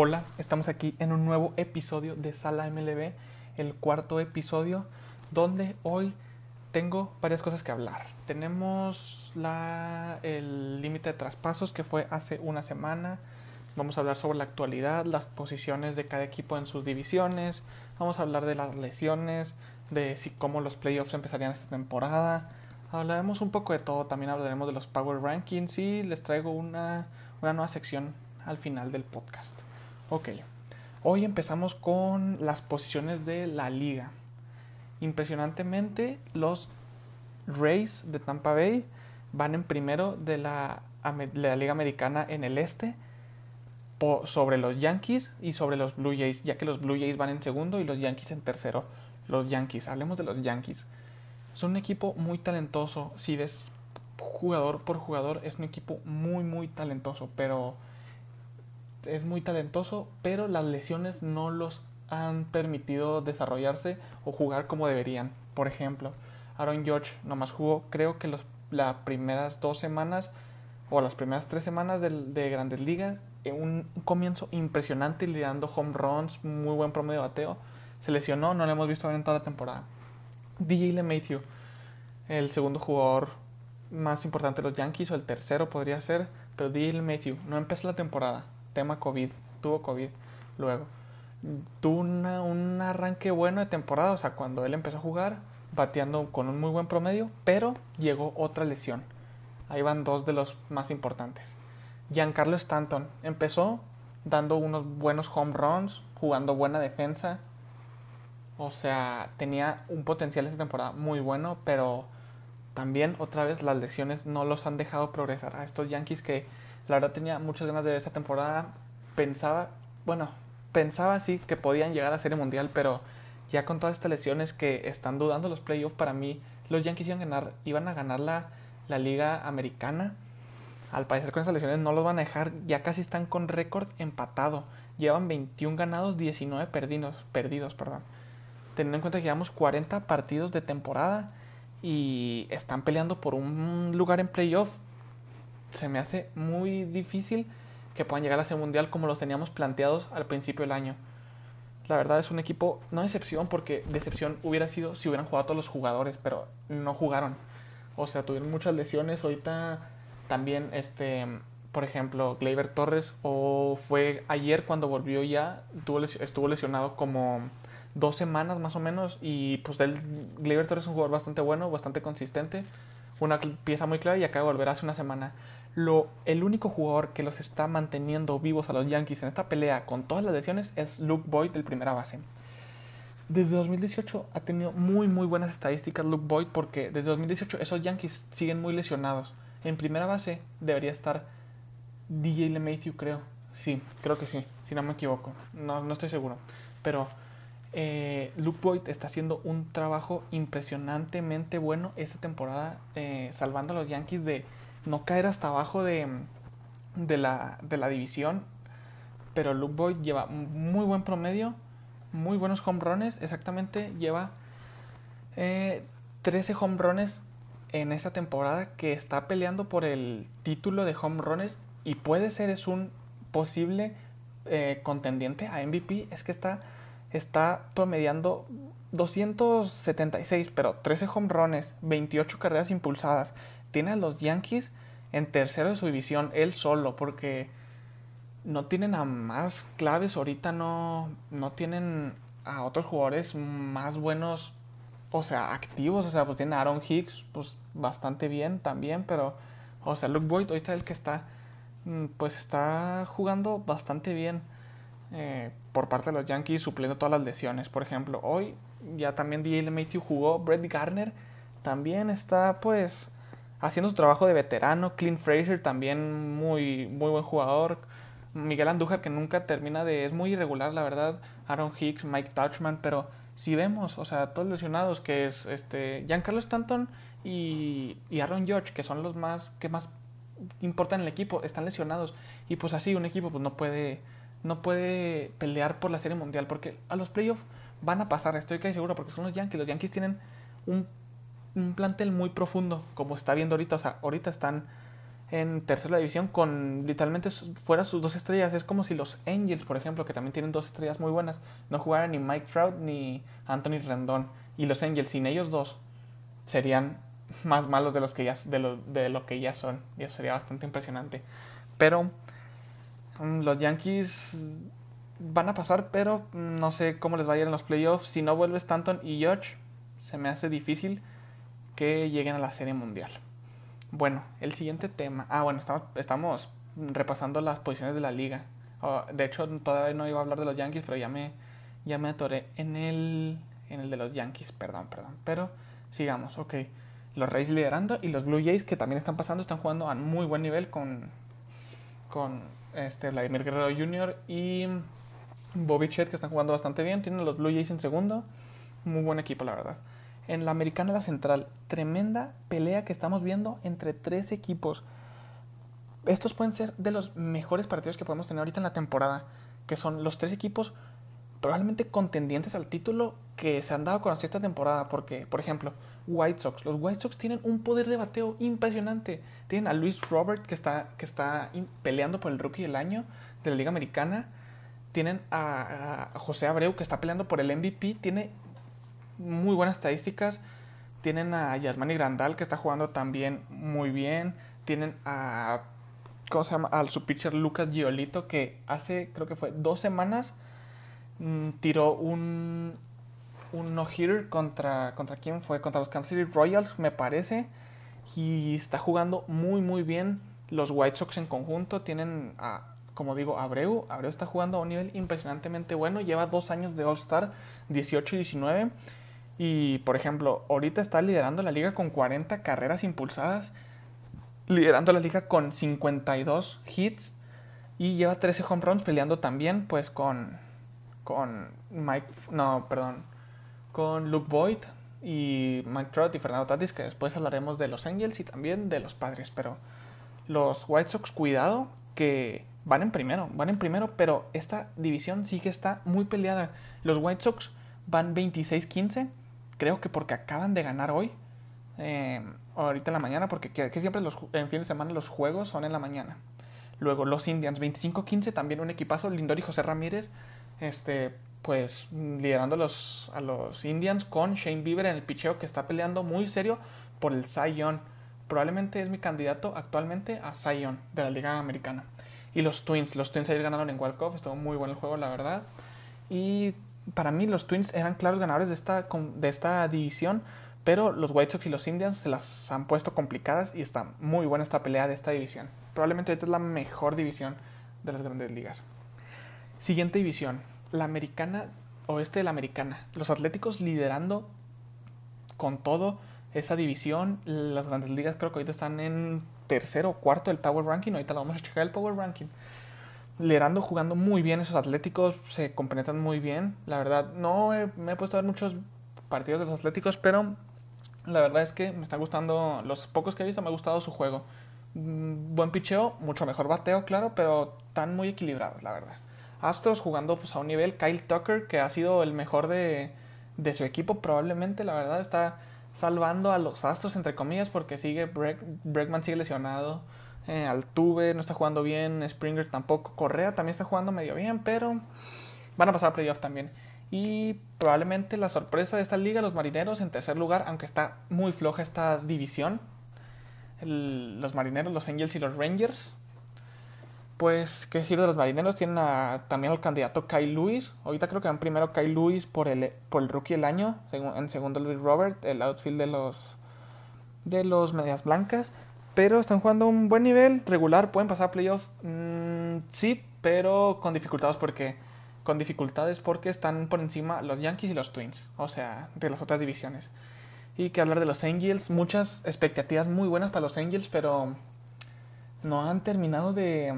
Hola, estamos aquí en un nuevo episodio de Sala MLB, el cuarto episodio, donde hoy tengo varias cosas que hablar. Tenemos el límite de traspasos que fue hace una semana. Vamos a hablar sobre la actualidad, las posiciones de cada equipo en sus divisiones. Vamos a hablar de las lesiones, de si, cómo los playoffs empezarían esta temporada. Hablaremos un poco de todo. También hablaremos de los Power Rankings y les traigo una, una nueva sección al final del podcast. Ok, hoy empezamos con las posiciones de la liga. Impresionantemente, los Rays de Tampa Bay van en primero de la, liga americana en el este sobre los Yankees y sobre los Blue Jays, ya que los Blue Jays van en segundo y los Yankees en tercero. Los Yankees, hablemos de los Yankees. Son un equipo muy talentoso. Si ves jugador por jugador, es un equipo muy, muy talentoso, pero es muy talentoso, pero las lesiones no los han permitido desarrollarse o jugar como deberían. Por ejemplo, Aaron George nomás jugó, creo que los, las primeras dos semanas o las primeras tres semanas de, de Grandes Ligas, en un, comienzo impresionante, liderando home runs, muy buen promedio de bateo. Se lesionó, no lo hemos visto en toda la temporada. DJ LeMahieu, el segundo jugador más importante de los Yankees, o el tercero podría ser, pero DJ LeMahieu no empezó la temporada tema COVID, tuvo COVID luego. Tuvo un arranque bueno de temporada, o sea, cuando él empezó a jugar, bateando con un muy buen promedio, pero llegó otra lesión. Ahí van dos de los más importantes. Giancarlo Stanton empezó dando unos buenos home runs, jugando buena defensa. O sea, tenía un potencial esta temporada muy bueno, pero también otra vez las lesiones no los han dejado progresar a estos Yankees que la verdad tenía muchas ganas de ver esta temporada. Pensaba, bueno, pensaba sí que podían llegar a Serie Mundial, pero ya con todas estas lesiones que están dudando los playoffs, para mí los Yankees iban a ganar, iban a ganar la, la Liga Americana. Al parecer con estas lesiones no los van a dejar, ya casi están con récord empatado. Llevan 21 ganados, 19 perdidos, perdidos, perdón. Teniendo en cuenta que llevamos 40 partidos de temporada y están peleando por un lugar en playoff se me hace muy difícil que puedan llegar a ese mundial como los teníamos planteados al principio del año. La verdad es un equipo, no decepción, porque decepción hubiera sido si hubieran jugado todos los jugadores, pero no jugaron. O sea, tuvieron muchas lesiones. Ahorita también, este, por ejemplo, Gleyber Torres, o fue ayer cuando volvió ya, estuvo lesionado como dos semanas más o menos. Y pues el Gleyber Torres es un jugador bastante bueno, bastante consistente. Una pieza muy clara y acaba de volver hace una semana lo, el único jugador que los está manteniendo vivos a los Yankees en esta pelea con todas las lesiones es Luke Boyd, el primera base. Desde 2018 ha tenido muy muy buenas estadísticas Luke Boyd porque desde 2018 esos Yankees siguen muy lesionados. En primera base debería estar DJ LeMahieu, creo. Sí, creo que sí, si no me equivoco. No, no estoy seguro. Pero eh, Luke Boyd está haciendo un trabajo impresionantemente bueno esta temporada, eh, salvando a los Yankees de no caer hasta abajo de, de, la, de la división. Pero Luke Boyd lleva muy buen promedio, muy buenos home runs. Exactamente, lleva 13 eh, home runs en esta temporada que está peleando por el título de home runs y puede ser es un posible eh, contendiente a MVP. Es que está, está promediando 276, pero 13 home runs, 28 carreras impulsadas. Tiene a los Yankees en tercero de su división, él solo, porque no tienen a más claves, ahorita no, no tienen a otros jugadores más buenos, o sea, activos, o sea, pues tiene a Aaron Hicks, pues bastante bien también, pero, o sea, Luke Boyd, ahorita el que está, mm, pues está jugando bastante bien eh, por parte de los Yankees, supliendo todas las lesiones, por ejemplo, hoy ya también D.L. Matthew jugó, Brett Garner también está, pues, haciendo su trabajo de veterano. Clint Fraser también muy, muy buen jugador. Miguel Andújar que nunca termina de... Es muy irregular, la verdad. Aaron Hicks, Mike Touchman, pero si vemos, o sea, todos lesionados, que es este Giancarlo Stanton y, Aaron George, que son los más que más importan en el equipo, están lesionados. Y pues así un equipo pues no puede, no puede pelear por la Serie Mundial, porque a los playoffs van a pasar, estoy casi seguro, porque son los Yankees. Los Yankees tienen un un plantel muy profundo, como está viendo ahorita. O sea, ahorita están en tercera división con literalmente fuera sus dos estrellas. Es como si los Angels, por ejemplo, que también tienen dos estrellas muy buenas, no jugaran ni Mike Trout ni Anthony Rendón. Y los Angels, sin ellos dos, serían más malos de, los que ya, de, lo, de lo que ya son. Y eso sería bastante impresionante. Pero mm, los Yankees van a pasar, pero no sé cómo les va a ir en los playoffs. Si no vuelve Stanton y George, se me hace difícil que lleguen a la Serie Mundial. Bueno, el siguiente tema. Ah, bueno, estamos, repasando las posiciones de la liga. Oh, de hecho, todavía no iba a hablar de los Yankees, pero ya me, ya me atoré en el, en el de los Yankees. Perdón, perdón. Pero sigamos, ok. Los Rays liderando y los Blue Jays que también están pasando, están jugando a muy buen nivel con, con este, Vladimir Guerrero Jr. y Bobby Chet que están jugando bastante bien. Tienen los Blue Jays en segundo. Muy buen equipo, la verdad en la Americana la Central. Tremenda pelea que estamos viendo entre tres equipos. Estos pueden ser de los mejores partidos que podemos tener ahorita en la temporada. Que son los tres equipos probablemente contendientes al título que se han dado con esta temporada. Porque, por ejemplo, White Sox. Los White Sox tienen un poder de bateo impresionante. Tienen a Luis Robert que está, que está peleando por el rookie del año de la Liga Americana. Tienen a, a José Abreu que está peleando por el MVP. Tiene muy buenas estadísticas. Tienen a Yasmani Grandal, que está jugando también muy bien. Tienen a. ¿Cómo se llama? Al su pitcher Lucas Giolito, que hace, creo que fue dos semanas, mm, tiró un. Un no-hitter contra. ¿Contra quién fue? Contra los Kansas City Royals, me parece. Y está jugando muy, muy bien. Los White Sox en conjunto tienen a como digo, Abreu. Abreu está jugando a un nivel impresionantemente bueno. Lleva dos años de All-Star, 18 y 19. Y, por ejemplo, ahorita está liderando la liga con 40 carreras impulsadas, liderando la liga con 52 hits y lleva 13 home runs peleando también, pues, con, con Mike, no, perdón, con Luke Boyd y Mike Trout y Fernando Tatis, que después hablaremos de los Angels y también de los Padres, pero los White Sox, cuidado, que van en primero, van en primero, pero esta división sí que está muy peleada. Los White Sox van 26-15 creo que porque acaban de ganar hoy, eh, ahorita en la mañana, porque que, siempre los, en fin de semana los juegos son en la mañana. Luego los Indians 25-15, también un equipazo, Lindor y José Ramírez, este, pues liderando a los, a los Indians con Shane Bieber en el picheo que está peleando muy serio por el Cy Young. Probablemente es mi candidato actualmente a Cy Young de la Liga Americana. Y los Twins, los Twins ayer ganaron en Walk estuvo muy bueno el juego, la verdad. Y para mí los Twins eran claros ganadores de esta, de esta división, pero los White Sox y los Indians se las han puesto complicadas y está muy buena esta pelea de esta división. Probablemente esta es la mejor división de las grandes ligas. Siguiente división, la americana, oeste de la americana. Los Atléticos liderando con todo esa división. Las grandes ligas creo que ahorita están en tercero o cuarto del Power Ranking. Ahorita lo vamos a checar el Power Ranking liderando, jugando muy bien esos Atléticos, se compenetran muy bien. La verdad, no me he puesto a ver muchos partidos de los Atléticos, pero la verdad es que me está gustando, los pocos que he visto me ha gustado su juego. Mm, buen picheo, mucho mejor bateo, claro, pero están muy equilibrados, la verdad. Astros jugando pues, a un nivel, Kyle Tucker, que ha sido el mejor de, de su equipo, probablemente, la verdad, está salvando a los Astros, entre comillas, porque sigue Bregman sigue lesionado. Eh, Altuve no está jugando bien, Springer tampoco, Correa también está jugando medio bien, pero van a pasar a playoff también. Y probablemente la sorpresa de esta liga, los marineros en tercer lugar, aunque está muy floja esta división. los marineros, los Angels y los Rangers. Pues, ¿qué decir de los marineros? Tienen también al candidato Kyle Lewis. Ahorita creo que van primero Kyle Lewis por el, por el rookie del año. En segundo Luis Robert, el outfield de los, de los Medias Blancas pero están jugando un buen nivel, regular, pueden pasar a playoffs, mm, sí, pero con dificultades porque con dificultades porque están por encima los Yankees y los Twins, o sea, de las otras divisiones. Y que hablar de los Angels, muchas expectativas muy buenas para los Angels, pero no han terminado de,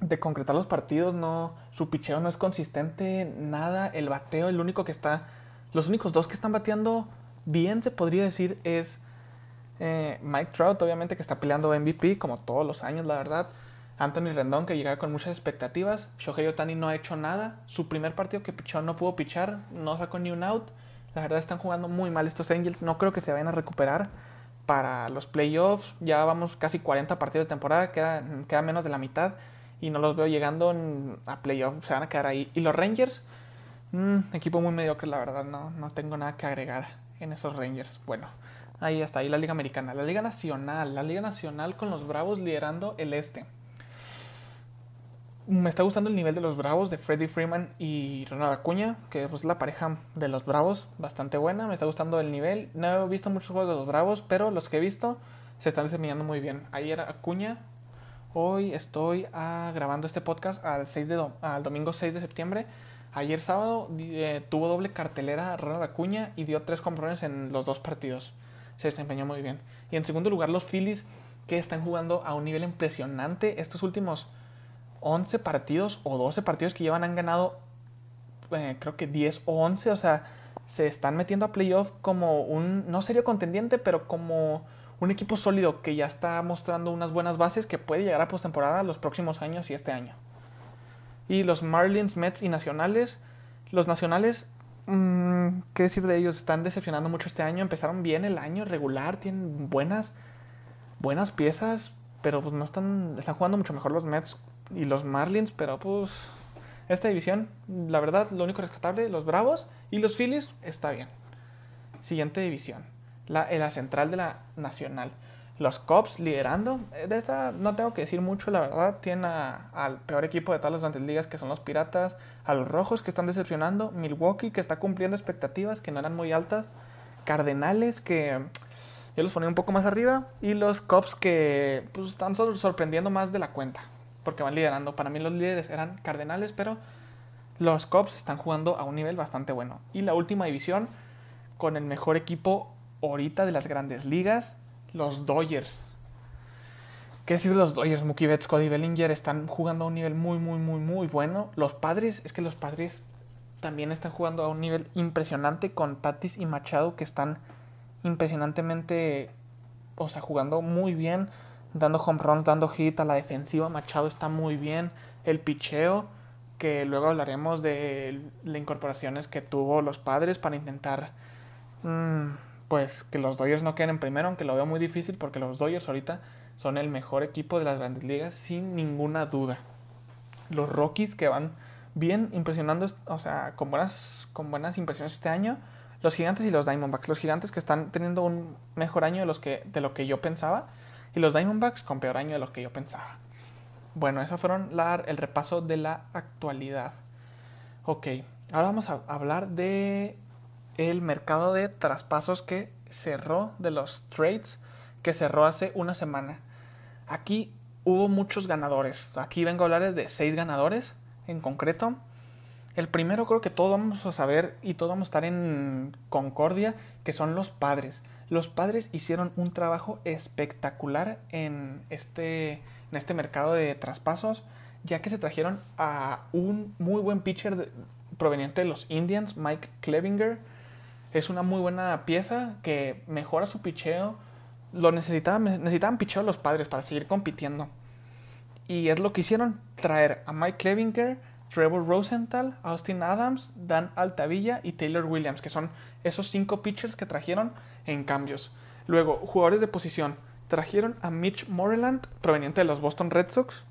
de concretar los partidos, no, su picheo no es consistente, nada, el bateo, el único que está, los únicos dos que están bateando bien se podría decir es eh, Mike Trout, obviamente, que está peleando MVP, como todos los años, la verdad. Anthony Rendón, que llega con muchas expectativas. Shohei Otani no ha hecho nada. Su primer partido que pichó no pudo pichar, no sacó ni un out. La verdad están jugando muy mal estos Angels. No creo que se vayan a recuperar. para los playoffs. Ya vamos casi 40 partidos de temporada, queda, queda menos de la mitad y no los veo llegando a playoffs, se van a quedar ahí. Y los Rangers, mmm, equipo muy mediocre, la verdad, no, no tengo nada que agregar en esos Rangers. Bueno, ahí está, ahí la Liga Americana. La Liga Nacional, la Liga Nacional con los Bravos liderando el este. Me está gustando el nivel de los Bravos, de Freddie Freeman y Ronald Acuña, que es la pareja de los Bravos, bastante buena. Me está gustando el nivel. No he visto muchos juegos de los Bravos, pero los que he visto se están desempeñando muy bien. Ayer Acuña, hoy estoy ah, grabando este podcast al, 6 de al domingo 6 de septiembre. Ayer sábado eh, tuvo doble cartelera Ronald Acuña y dio tres comprones en los dos partidos. Se desempeñó muy bien. Y en segundo lugar, los Phillies, que están jugando a un nivel impresionante. Estos últimos 11 partidos o 12 partidos que llevan han ganado, eh, creo que 10 o 11. O sea, se están metiendo a playoff como un, no serio contendiente, pero como un equipo sólido que ya está mostrando unas buenas bases que puede llegar a postemporada los próximos años y este año. Y los Marlins, Mets y Nacionales. Los Nacionales, mmm, ¿qué decir de ellos? Están decepcionando mucho este año. Empezaron bien el año, regular, tienen buenas, buenas piezas, pero pues no están, están jugando mucho mejor los Mets y los Marlins, pero pues esta división, la verdad, lo único rescatable, los Bravos y los Phillies, está bien. Siguiente división, la, la central de la Nacional los Cubs liderando. Eh, de esta no tengo que decir mucho, la verdad. Tienen al peor equipo de todas las grandes ligas, que son los Piratas. A los Rojos, que están decepcionando. Milwaukee, que está cumpliendo expectativas que no eran muy altas. Cardenales, que yo los ponía un poco más arriba. Y los Cubs, que pues, están sorprendiendo más de la cuenta. Porque van liderando. Para mí los líderes eran Cardenales, pero los Cubs están jugando a un nivel bastante bueno. Y la última división, con el mejor equipo ahorita de las grandes ligas los Dodgers. ¿Qué decir de los Dodgers? Mookie Betts, Cody Bellinger están jugando a un nivel muy, muy, muy, muy bueno. Los padres, es que los padres también están jugando a un nivel impresionante con Tatis y Machado que están impresionantemente, o sea, jugando muy bien, dando home run, dando hit a la defensiva. Machado está muy bien. El picheo, que luego hablaremos de las incorporaciones que tuvo los padres para intentar mmm, pues que los Dodgers no queden en primero, aunque lo veo muy difícil porque los Dodgers ahorita son el mejor equipo de las grandes ligas sin ninguna duda. Los Rockies que van bien impresionando, o sea, con buenas, con buenas impresiones este año. Los Gigantes y los Diamondbacks. Los Gigantes que están teniendo un mejor año de, los que, de lo que yo pensaba. Y los Diamondbacks con peor año de lo que yo pensaba. Bueno, eso fueron el repaso de la actualidad. Ok, ahora vamos a hablar de el mercado de traspasos que cerró, de los trades que cerró hace una semana. Aquí hubo muchos ganadores. Aquí vengo a hablar de seis ganadores en concreto. El primero creo que todos vamos a saber y todos vamos a estar en concordia, que son los padres. Los padres hicieron un trabajo espectacular en este, en este mercado de traspasos, ya que se trajeron a un muy buen pitcher proveniente de los Indians, Mike Clevinger es una muy buena pieza que mejora su picheo. Lo necesitaban, necesitaban picheo los padres para seguir compitiendo. Y es lo que hicieron, traer a Mike Clevinger, Trevor Rosenthal, Austin Adams, Dan Altavilla y Taylor Williams, que son esos cinco pitchers que trajeron en cambios. Luego, jugadores de posición. Trajeron a Mitch Moreland, proveniente de los Boston Red Sox.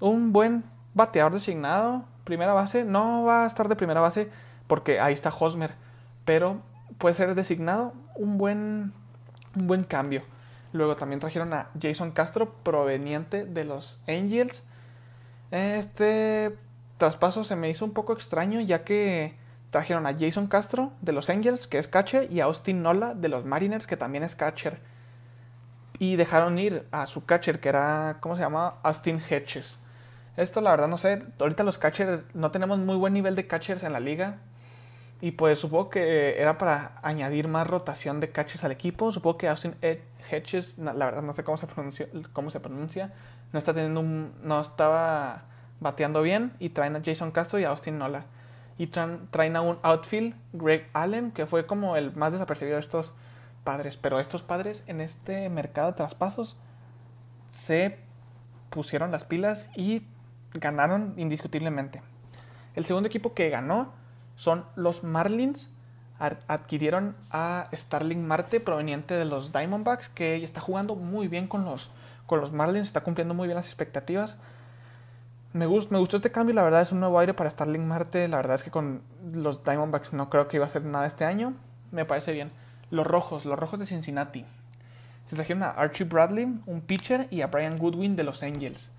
Un buen bateador designado, primera base. No va a estar de primera base porque ahí está Hosmer pero puede ser designado un buen, un buen cambio. Luego también trajeron a Jason Castro proveniente de los Angels. Este traspaso se me hizo un poco extraño ya que trajeron a Jason Castro de los Angels, que es catcher, y a Austin Nola de los Mariners, que también es catcher. Y dejaron ir a su catcher, que era, ¿cómo se llama? Austin Hedges. Esto la verdad no sé, ahorita los catchers no tenemos muy buen nivel de catchers en la liga. Y pues supongo que era para añadir más rotación de catches al equipo. Supongo que Austin Hedges, la verdad no sé cómo se pronuncia, cómo se pronuncia, no está teniendo no estaba bateando bien y traen a Jason Castro y a Austin Nola. Y traen, a un outfield, Greg Allen, que fue como el más desapercibido de estos padres. Pero estos padres en este mercado de traspasos se pusieron las pilas y ganaron indiscutiblemente. El segundo equipo que ganó son los Marlins adquirieron a Starling Marte proveniente de los Diamondbacks, que está jugando muy bien con los, con los Marlins, está cumpliendo muy bien las expectativas. Me, me gustó este cambio, la verdad es un nuevo aire para Starling Marte, la verdad es que con los Diamondbacks no creo que iba a hacer nada este año, me parece bien. Los rojos, los rojos de Cincinnati. Se trajeron a Archie Bradley, un pitcher, y a Brian Goodwin de los Angels.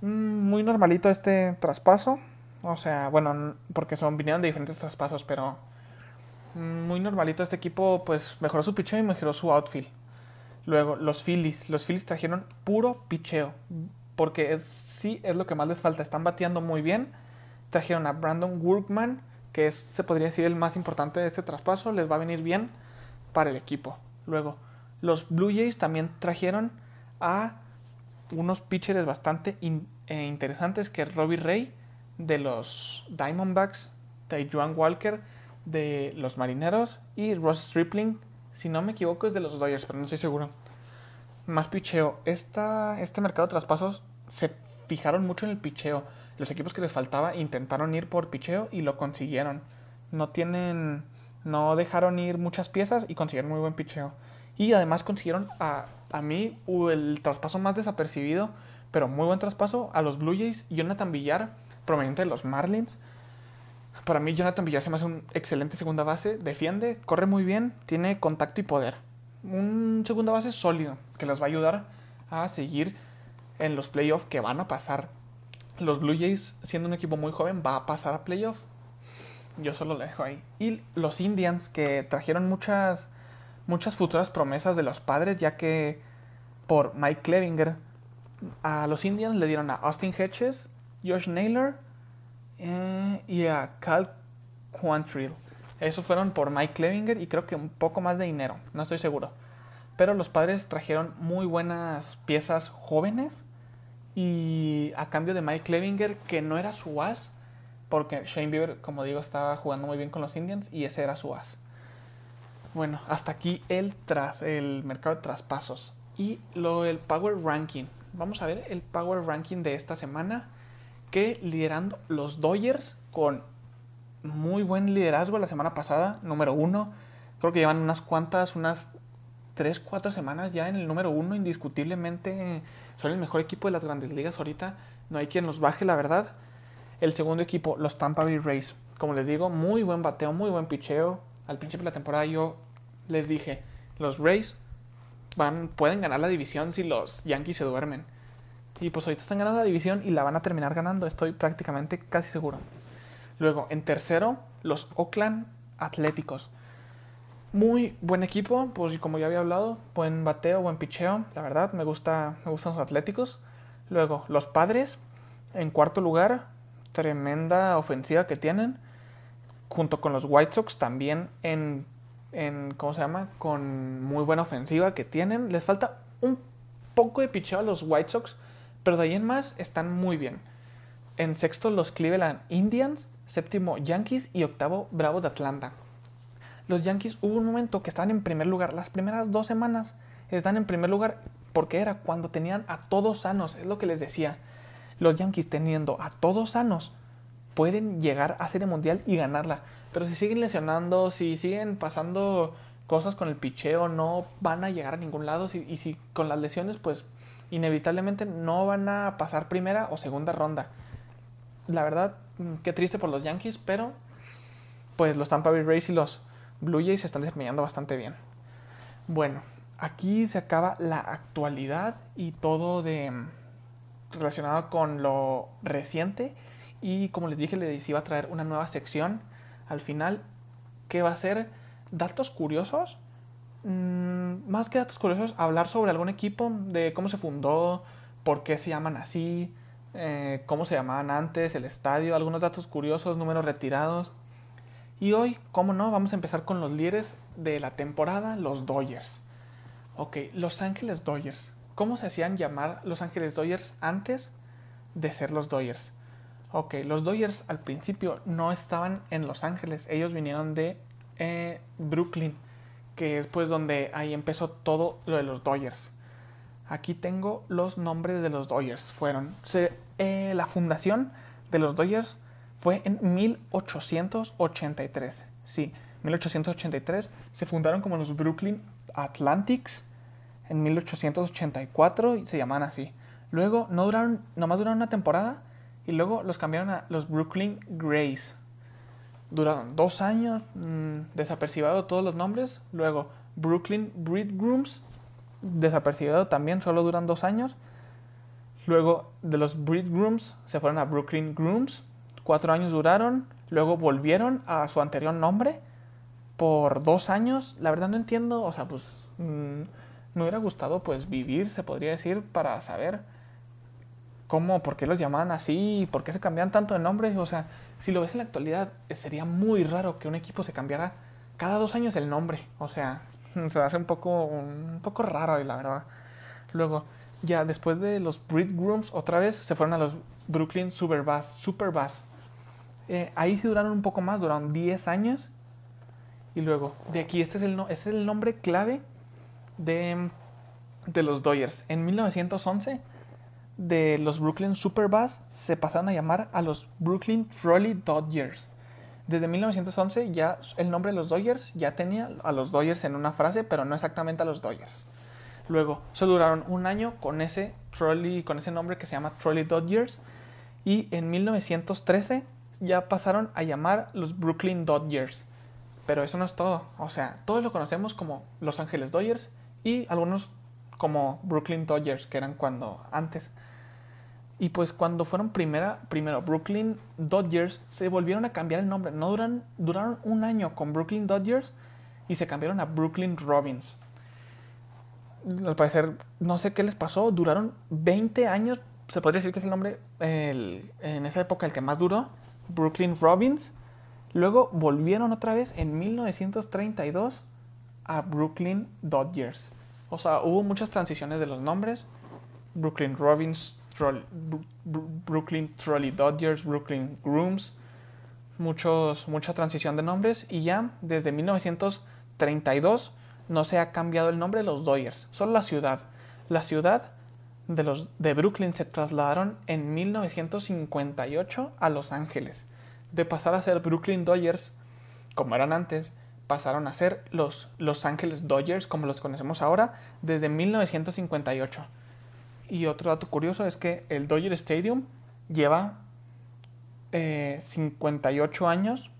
Mm, muy normalito este traspaso. O sea, bueno, porque son vinieron de diferentes traspasos, pero muy normalito este equipo, pues mejoró su picheo y mejoró su outfield. Luego, los Phillies. Los Phillies trajeron puro picheo, porque sí es lo que más les falta. Están bateando muy bien. Trajeron a Brandon Workman, que es, se podría decir, el más importante de este traspaso. Les va a venir bien para el equipo. Luego, los Blue Jays también trajeron a unos pitchers bastante eh, interesantes, que es Robbie Ray de los Diamondbacks, de Joan Walker de los Marineros y Ross Stripling, si no me equivoco, es de los Dodgers, pero no estoy seguro. Más picheo. Esta, este mercado de traspasos se fijaron mucho en el picheo. Los equipos que les faltaba intentaron ir por picheo y lo consiguieron. No tienen. No dejaron ir muchas piezas y consiguieron muy buen picheo. Y además consiguieron a, a mí el traspaso más desapercibido, pero muy buen traspaso, a los Blue Jays. Jonathan Villar, proveniente de los Marlins para mí Jonathan Villar se me hace un excelente segunda base, defiende, corre muy bien, tiene contacto y poder. Un segunda base sólido que les va a ayudar a seguir en los playoffs que van a pasar. Los Blue Jays, siendo un equipo muy joven, va a pasar a playoffs. Yo solo lo dejo ahí. Y los Indians, que trajeron muchas, muchas futuras promesas de los padres, ya que por Mike Clevinger, a los Indians le dieron a Austin Hedges, Josh Naylor, eh, y a Cal Quantrill. Esos fueron por Mike Clevinger y creo que un poco más de dinero, no estoy seguro. Pero los padres trajeron muy buenas piezas jóvenes y a cambio de Mike Clevinger, que no era su as, porque Shane Bieber, como digo, estaba jugando muy bien con los Indians y ese era su as. Bueno, hasta aquí el, tras, el mercado de traspasos. Y lo del Power Ranking. Vamos a ver el Power Ranking de esta semana que liderando los Dodgers con muy buen liderazgo la semana pasada, número uno. Creo que llevan unas cuantas, unas 3, 4 semanas ya en el número uno, indiscutiblemente son el mejor equipo de las grandes ligas ahorita. No hay quien los baje, la verdad. El segundo equipo, los Tampa Bay Rays. Como les digo, muy buen bateo, muy buen picheo. Al principio de la temporada yo les dije, los Rays van, pueden ganar la división si los Yankees se duermen. Y pues ahorita están ganando la división y la van a terminar ganando, estoy prácticamente casi seguro. Luego, en tercero, los Oakland Atléticos. Muy buen equipo, pues como ya había hablado, buen bateo, buen picheo, la verdad, me, gusta, me gustan los Atléticos. Luego, los Padres, en cuarto lugar, tremenda ofensiva que tienen, junto con los White Sox también en, en ¿cómo se llama? Con muy buena ofensiva que tienen. Les falta un poco de picheo a los White Sox, pero de ahí en más están muy bien. En sexto los Cleveland Indians, séptimo Yankees y octavo Bravos de Atlanta. Los Yankees hubo un momento que estaban en primer lugar. Las primeras dos semanas están en primer lugar porque era cuando tenían a todos sanos. Es lo que les decía. Los Yankees teniendo a todos sanos pueden llegar a Serie Mundial y ganarla. Pero si siguen lesionando, si siguen pasando cosas con el picheo, no van a llegar a ningún lado. y si con las lesiones, pues inevitablemente no van a pasar primera o segunda ronda. La verdad, mm, qué triste por los Yankees, pero pues los Tampa Bay Rays y los Blue Jays se están desempeñando bastante bien. Bueno, aquí se acaba la actualidad y todo de mm, relacionado con lo reciente y como les dije les iba a traer una nueva sección al final que va a ser datos curiosos más que datos curiosos, hablar sobre algún equipo, de cómo se fundó, por qué se llaman así, eh, cómo se llamaban antes, el estadio, algunos datos curiosos, números retirados. Y hoy, cómo no, vamos a empezar con los líderes de la temporada, los Dodgers. Ok, Los Ángeles Dodgers. ¿Cómo se hacían llamar Los Ángeles Dodgers antes de ser los Dodgers? Ok, los Dodgers al principio no estaban en Los Ángeles, ellos vinieron de eh, Brooklyn que es pues donde ahí empezó todo lo de los Dodgers. Aquí tengo los nombres de los Dodgers. Fueron eh, la fundación de los Dodgers fue en 1883. Sí, 1883. Se fundaron como los Brooklyn Atlantics en 1884 y se llaman así. Luego no duraron, nomás duraron una temporada y luego los cambiaron a los Brooklyn Grays. Duraron dos años, mmm, desapercibido todos los nombres. Luego Brooklyn Breed Grooms, desapercibido también, solo duran dos años. Luego de los Breed Grooms se fueron a Brooklyn Grooms, cuatro años duraron. Luego volvieron a su anterior nombre por dos años. La verdad no entiendo, o sea, pues mmm, me hubiera gustado pues vivir, se podría decir, para saber cómo, por qué los llamaban así, por qué se cambian tanto de nombre. O sea, si lo ves en la actualidad, sería muy raro que un equipo se cambiara cada dos años el nombre. O sea, se hace un poco, un poco raro, la verdad. Luego, ya después de los Breed Grooms, otra vez se fueron a los Brooklyn Superbass. Superbass. Eh, ahí sí duraron un poco más, duraron 10 años. Y luego, de aquí, este es el, este es el nombre clave de, de los Dodgers. En 1911, de los Brooklyn Superbass se pasaron a llamar a los Brooklyn Trolley Dodgers. Desde 1911 ya el nombre de los Dodgers ya tenía a los Dodgers en una frase, pero no exactamente a los Dodgers. Luego, se duraron un año con ese trolley, con ese nombre que se llama Trolley Dodgers. Y en 1913 ya pasaron a llamar los Brooklyn Dodgers. Pero eso no es todo. O sea, todos lo conocemos como Los Ángeles Dodgers y algunos como Brooklyn Dodgers, que eran cuando antes. Y pues cuando fueron primera, primero Brooklyn Dodgers, se volvieron a cambiar el nombre. No duran, duraron un año con Brooklyn Dodgers y se cambiaron a Brooklyn Robins. Al parecer, no sé qué les pasó, duraron 20 años, se podría decir que es el nombre el, en esa época el que más duró, Brooklyn Robins. Luego volvieron otra vez en 1932 a Brooklyn Dodgers. O sea, hubo muchas transiciones de los nombres. Brooklyn Robins, Brooklyn Trolley Dodgers, Brooklyn Grooms. Mucha transición de nombres. Y ya desde 1932 no se ha cambiado el nombre de los Dodgers, solo la ciudad. La ciudad de, los, de Brooklyn se trasladaron en 1958 a Los Ángeles. De pasar a ser Brooklyn Dodgers, como eran antes, pasaron a ser los Los Ángeles Dodgers, como los conocemos ahora, desde 1958. Y otro dato curioso es que el Dodger Stadium lleva eh, 58 años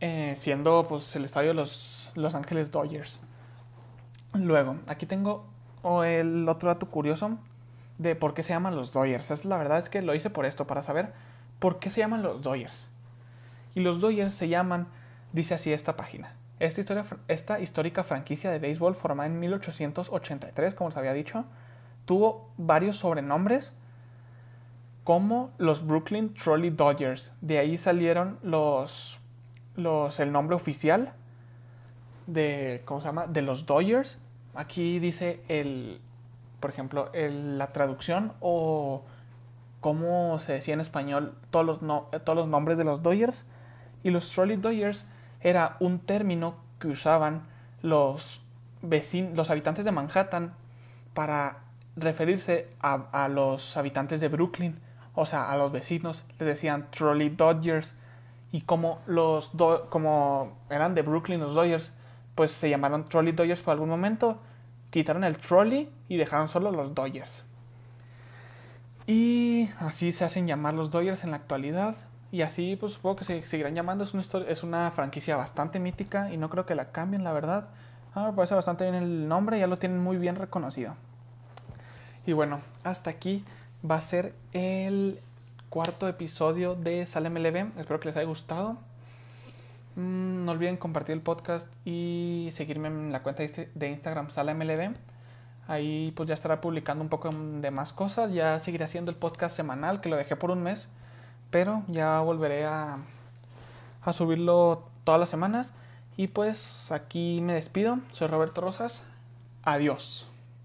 eh, siendo pues, el estadio de los Los Ángeles Dodgers. Luego, aquí tengo el otro dato curioso de por qué se llaman los Dodgers. Es, la verdad es que lo hice por esto, para saber por qué se llaman los Dodgers. Y los Dodgers se llaman, dice así esta página. Esta, historia, esta histórica franquicia de béisbol formada en 1883, como os había dicho, tuvo varios sobrenombres como los Brooklyn Trolley Dodgers. De ahí salieron los, los el nombre oficial de ¿cómo se llama? de los Dodgers aquí dice el, por ejemplo, el, la traducción o cómo se decía en español todos los, no, todos los nombres de los Dodgers. Y los Trolley Dodgers era un término que usaban los, vecinos, los habitantes de Manhattan para referirse a, los habitantes de Brooklyn, o sea, a los vecinos, les decían Trolley Dodgers. Y como, los como eran de Brooklyn los Dodgers, pues se llamaron Trolley Dodgers por algún momento, quitaron el trolley y dejaron solo los Dodgers. Y así se hacen llamar los Dodgers en la actualidad. Y así, pues supongo que se seguirán llamando. Es una, historia, es una franquicia bastante mítica y no creo que la cambien, la verdad. Ah, me parece bastante bien el nombre, ya lo tienen muy bien reconocido. Y bueno, hasta aquí va a ser el cuarto episodio de Salem LB. Espero que les haya gustado. Mm, no olviden compartir el podcast y seguirme en la cuenta de Instagram SalaMLB. Ahí pues ya estará publicando un poco de más cosas. Ya seguiré haciendo el podcast semanal que lo dejé por un mes. Pero ya volveré a, a subirlo todas las semanas. Y pues aquí me despido. Soy Roberto Rosas. Adiós.